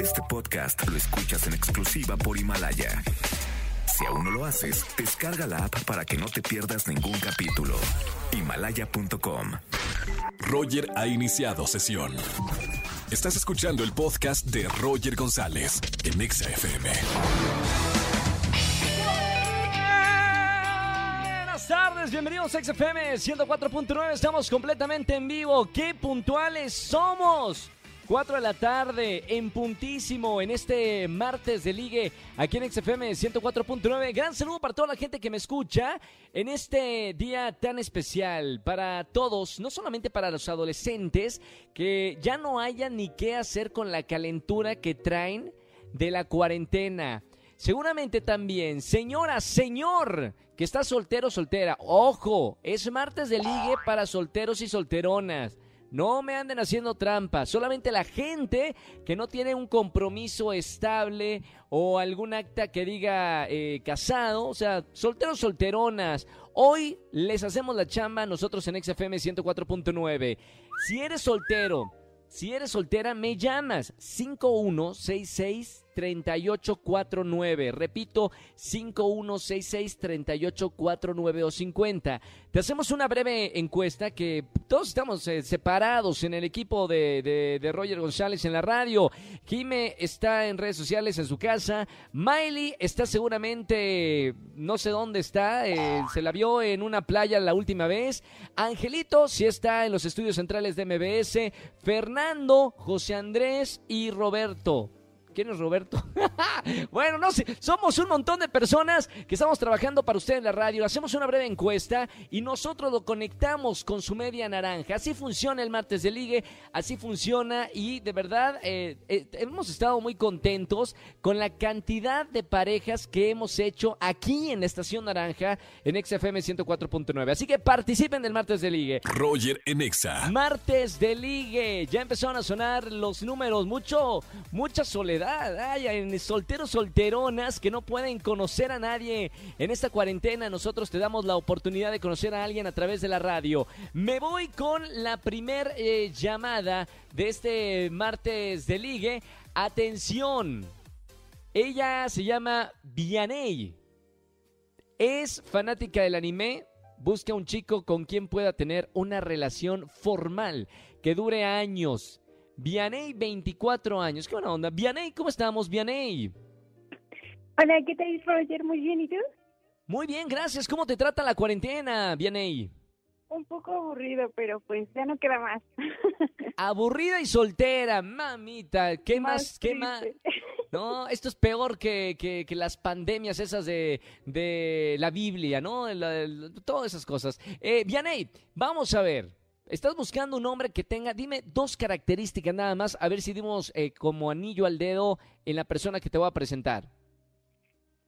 Este podcast lo escuchas en exclusiva por Himalaya. Si aún no lo haces, descarga la app para que no te pierdas ningún capítulo. Himalaya.com. Roger ha iniciado sesión. Estás escuchando el podcast de Roger González en Exa FM. Buenas tardes, bienvenidos a XFM 104.9. Estamos completamente en vivo. ¡Qué puntuales somos! 4 de la tarde, en puntísimo, en este martes de ligue, aquí en XFM 104.9. Gran saludo para toda la gente que me escucha en este día tan especial para todos, no solamente para los adolescentes, que ya no haya ni qué hacer con la calentura que traen de la cuarentena. Seguramente también, señora, señor, que está soltero, soltera. Ojo, es martes de ligue para solteros y solteronas. No me anden haciendo trampas. Solamente la gente que no tiene un compromiso estable o algún acta que diga eh, casado, o sea, solteros, solteronas. Hoy les hacemos la chamba nosotros en XFM 104.9. Si eres soltero, si eres soltera, me llamas 5166 3849. Repito, 5166-3849 o 50. Te hacemos una breve encuesta que todos estamos eh, separados en el equipo de, de, Roger González en la radio. Jime está en redes sociales en su casa. Miley está seguramente, no sé dónde está, eh, se la vio en una playa la última vez. Angelito sí está en los estudios centrales de MBS. Fernando, José Andrés y Roberto. ¿Quién es Roberto? bueno, no sé, somos un montón de personas que estamos trabajando para usted en la radio. Hacemos una breve encuesta y nosotros lo conectamos con su media naranja. Así funciona el martes de ligue, así funciona y de verdad eh, eh, hemos estado muy contentos con la cantidad de parejas que hemos hecho aquí en la Estación Naranja en XFM 104.9. Así que participen del martes de ligue. Roger en Exa. Martes de ligue. Ya empezaron a sonar los números. Mucho, mucha soledad Ay, en solteros, solteronas que no pueden conocer a nadie. En esta cuarentena nosotros te damos la oportunidad de conocer a alguien a través de la radio. Me voy con la primer eh, llamada de este martes de ligue. Atención. Ella se llama Vianey. Es fanática del anime. Busca un chico con quien pueda tener una relación formal que dure años. Vianey, 24 años. ¿Qué buena onda? Vianey, ¿cómo estamos, Vianey? Hola, ¿qué tal, Roger? Muy bien, ¿y tú? Muy bien, gracias. ¿Cómo te trata la cuarentena, Vianey? Un poco aburrido, pero pues ya no queda más. Aburrida y soltera, mamita. ¿Qué más? ¿Qué más? No, esto es peor que, que, las pandemias esas de, de la Biblia, ¿no? todas esas cosas. Eh, Vianey, vamos a ver. Estás buscando un hombre que tenga, dime dos características nada más, a ver si dimos eh, como anillo al dedo en la persona que te voy a presentar.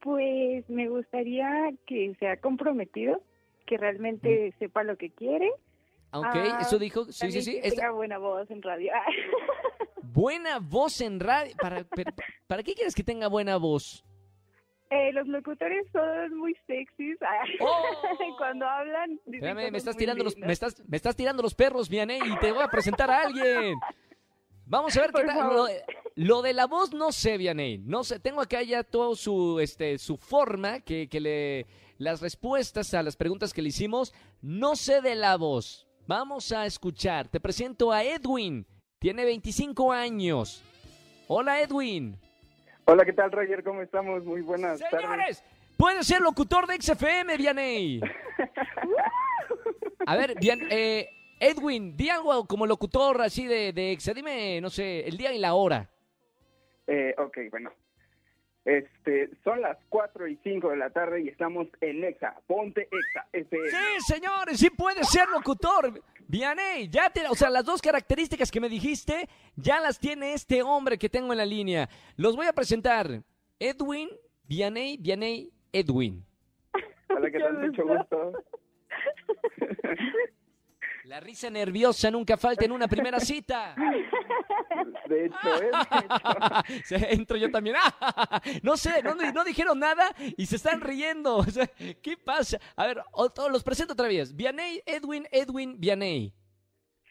Pues me gustaría que sea comprometido, que realmente mm. sepa lo que quiere. Ok, ah, eso dijo, sí, sí, sí. Que tenga buena voz en radio. buena voz en radio. ¿Para, ¿Para qué quieres que tenga buena voz? Eh, los locutores son muy sexys. Oh. Cuando hablan. Espérame, me estás tirando los, me estás, me estás tirando los perros, Vianey, y te voy a presentar a alguien. Vamos a ver qué tal. Lo, de la voz no sé, Vianey. No sé. Tengo acá ya toda su, este, su forma que, que le, las respuestas a las preguntas que le hicimos. No sé de la voz. Vamos a escuchar. Te presento a Edwin. Tiene 25 años. Hola, Edwin. Hola, ¿qué tal, Roger? ¿Cómo estamos? Muy buenas Señores, puede ser locutor de XFM, Vianey. A ver, bien, eh, Edwin, di algo como locutor así de, de Exa. Dime, no sé, el día y la hora. Eh, ok, bueno. Este, son las 4 y 5 de la tarde y estamos en Exa. Ponte Exa. Sí, señores, sí puede ser locutor. Vianey, ya te, o sea, las dos características que me dijiste, ya las tiene este hombre que tengo en la línea. Los voy a presentar. Edwin, Vianey, Vianey, Edwin. Hola, ¿qué tal? Mucho gusto. La risa nerviosa nunca falta en una primera cita. De hecho, ¿eh? Entro yo también. No sé, no, dijeron nada y se están riendo. ¿Qué pasa? A ver, los presento otra vez. Vianey, Edwin, Edwin, Vianey.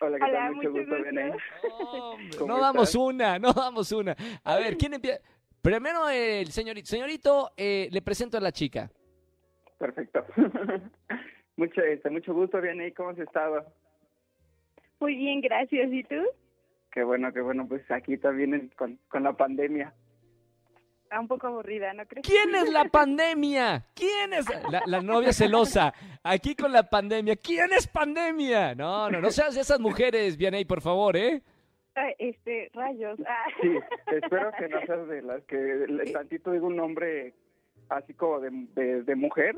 Hola, ¿qué Hola, tal? Mucho mucho gusto. Vianey. Hombre, ¿Cómo no damos estás? una, no damos una. A ver, ¿quién empieza? Primero el señorito. Señorito, eh, le presento a la chica. Perfecto. mucho, este, mucho gusto, Vianey. ¿Cómo has estado? Muy bien, gracias. ¿Y tú? Qué bueno, qué bueno. Pues aquí también en- con, con la pandemia. Ah, un poco aburrida, ¿no crees? ¿Quién es la pandemia? ¿Quién es la, la novia celosa? Aquí con la pandemia. ¿Quién es pandemia? No, no, no seas de esas mujeres, Vianey, por favor, ¿eh? Ah, este, rayos. Ah. Sí, espero que no seas de las que le- tantito digo un nombre así como de, de, de mujer.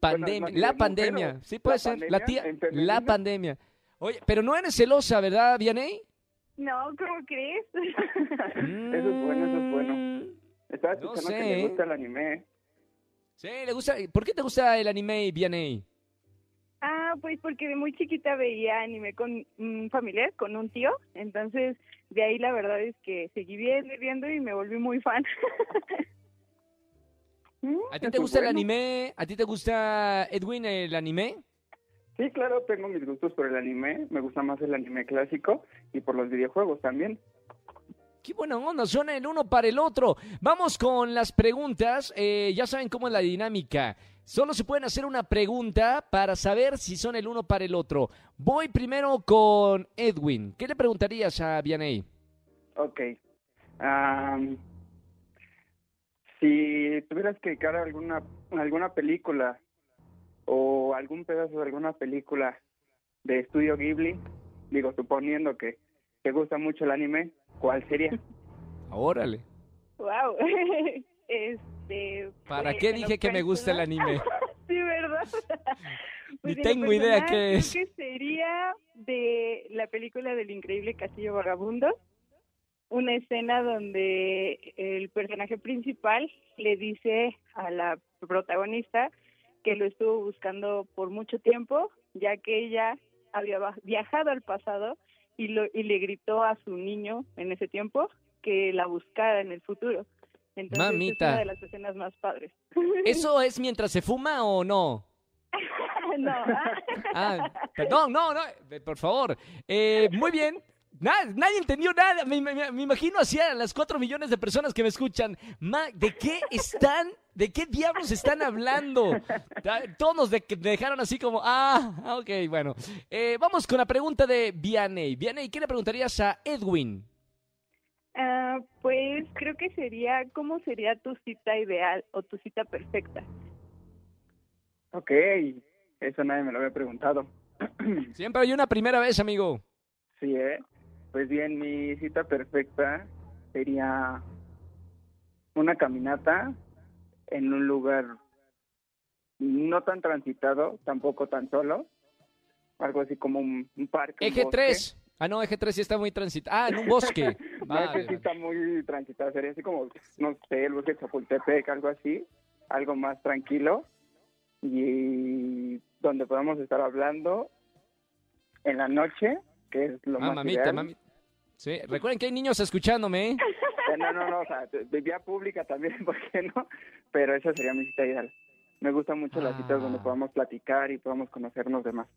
Pandemia, la pandemia. Sí puede ¿La ser. pandemia La tía, la pandemia. Oye, pero no eres celosa, ¿verdad, Vianey? No, ¿cómo crees? Eso es bueno, eso es bueno. Mm, Estaba No escuchando sé, que le gusta el anime. Sí, le gusta. ¿Por qué te gusta el anime, Vianey? ah, pues porque de muy chiquita veía anime con un familiar, con un tío. Entonces, de ahí la verdad es que seguí viendo y viendo y me volví muy fan. Mm, ¿A ti eso te gusta el anime? ¿A ti te gusta, Edwin, el anime? Sí, claro, tengo mis gustos por el anime. Me gusta más el anime clásico y por los videojuegos también. Qué buena onda, suena el uno para el otro. Vamos con las preguntas. Eh, ya saben cómo es la dinámica. Solo se pueden hacer una pregunta para saber si son el uno para el otro. Voy primero con Edwin. ¿Qué le preguntarías a Vianey? Ok. Am, si tuvieras que dedicar alguna, alguna película o algún pedazo de alguna película de estudio Ghibli, digo, suponiendo que te gusta mucho el anime, ¿cuál sería? Órale. wow. este. ¿Para pues, qué dije que me gusta el anime? sí, ¿verdad? Ni en lo tengo idea qué creo es. que sería de la película del increíble Castillo Vagabundo. Una escena donde el personaje principal le dice a la protagonista que lo estuvo buscando por mucho tiempo, ya que ella había viajado al pasado y, lo, y le gritó a su niño en ese tiempo que la buscara en el futuro. Entonces Mamita. es una de las escenas más padres. ¿Eso es mientras se fuma o no? no. Ah, perdón, no, no, eh, por favor. Eh, muy bien. Na- nadie entendió nada. Me, me- me imagino así a las cuatro millones de personas que me escuchan. Ma, ¿De qué están? ¿De qué diablos están hablando? Todos nos de- dejaron así como, ah, ok, bueno. Eh, vamos con la pregunta de Vianey. Vianey, ¿qué le preguntarías a Edwin? Ah, pues creo que sería, ¿cómo sería tu cita ideal o tu cita perfecta? Ok, eso nadie me lo había preguntado. Siempre hay una primera vez, amigo. Sí, ¿eh? Pues bien, mi cita perfecta sería una caminata en un lugar no tan transitado, tampoco tan solo, algo así como un, un parque. un Eje bosque. 3. Ah, no, eje 3 sí está muy transitado. Ah, en un bosque. No, Vale, ese sí está muy transitado, sería así como, no sé, el bosque de Chapultepec, algo así, algo más tranquilo y donde podamos estar hablando en la noche, que es lo Ah, más mamita, ideal. mamita. Sí, recuerden que hay niños escuchándome, ¿eh? Eh, No, no, no, o sea, de de vía pública también, ¿por qué no? Pero esa sería mi cita ideal. Me gustan mucho las citas donde Ah. podamos platicar y podamos conocernos demás.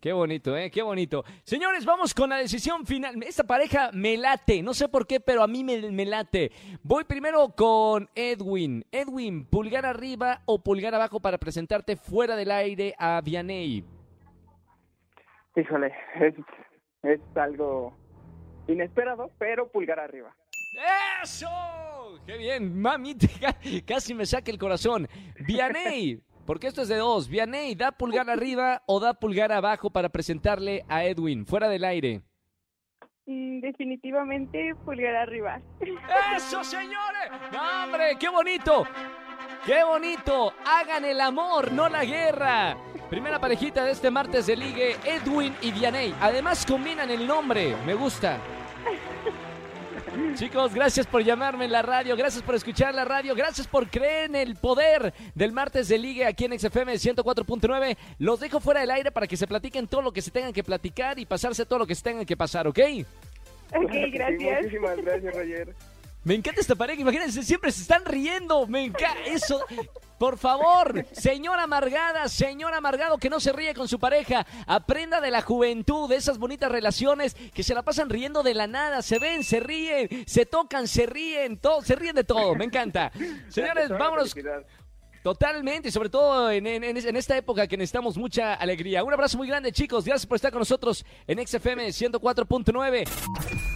Qué bonito, ¿eh? Qué bonito. Señores, vamos con la decisión final. Esta pareja me late. No sé por qué, pero a mí me, me late. Voy primero con Edwin. Edwin, pulgar arriba o pulgar abajo para presentarte fuera del aire a Vianey. Híjole, es, es algo inesperado, pero pulgar arriba. ¡Eso! ¡Qué bien! Mamita, ca- casi me saca el corazón. Vianey, porque esto es de dos. Vianey, ¿da pulgar arriba o da pulgar abajo para presentarle a Edwin fuera del aire? Mm, definitivamente pulgar arriba. ¡Eso, señores! ¡No, hombre! ¡Qué bonito! ¡Qué bonito! Hagan el amor, no la guerra. Primera parejita de este martes de ligue, Edwin y Vianey. Además combinan el nombre. Me gusta. Chicos, gracias por llamarme en la radio, gracias por escuchar la radio, gracias por creer en el poder del martes de ligue aquí en XFM 104.9. Los dejo fuera del aire para que se platiquen todo lo que se tengan que platicar y pasarse todo lo que se tengan que pasar, ¿ok? Ok, Sí, gracias. muchísimas gracias, Roger. Me encanta esta pareja, imagínense, siempre se están riendo, me encanta eso. Por favor, señora amargada, señor amargado que no se ríe con su pareja, aprenda de la juventud, de esas bonitas relaciones que se la pasan riendo de la nada, se ven, se ríen, se tocan, se ríen, todo, se ríen de todo, me encanta. Señores, vámonos totalmente, sobre todo en, en- en- en esta época que necesitamos mucha alegría. Un abrazo muy grande, chicos, gracias por estar con nosotros en XFM 104.9.